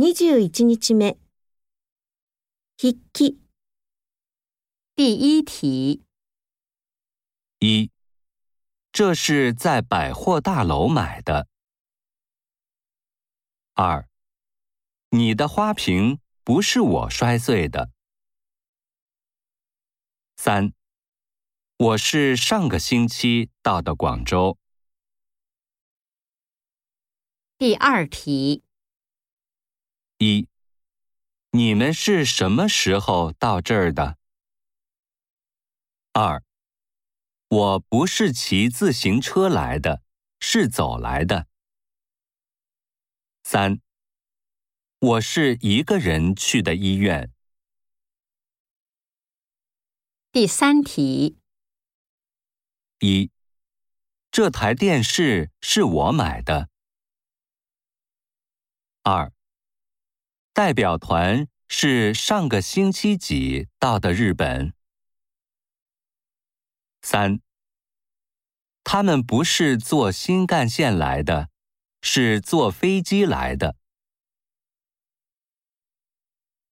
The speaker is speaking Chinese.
21一日目，筆記。第一题：一，这是在百货大楼买的；二，你的花瓶不是我摔碎的；三，我是上个星期到的广州。第二题。一，你们是什么时候到这儿的？二，我不是骑自行车来的，是走来的。三，我是一个人去的医院。第三题：一，这台电视是我买的。二。代表团是上个星期几到的日本？三，他们不是坐新干线来的，是坐飞机来的。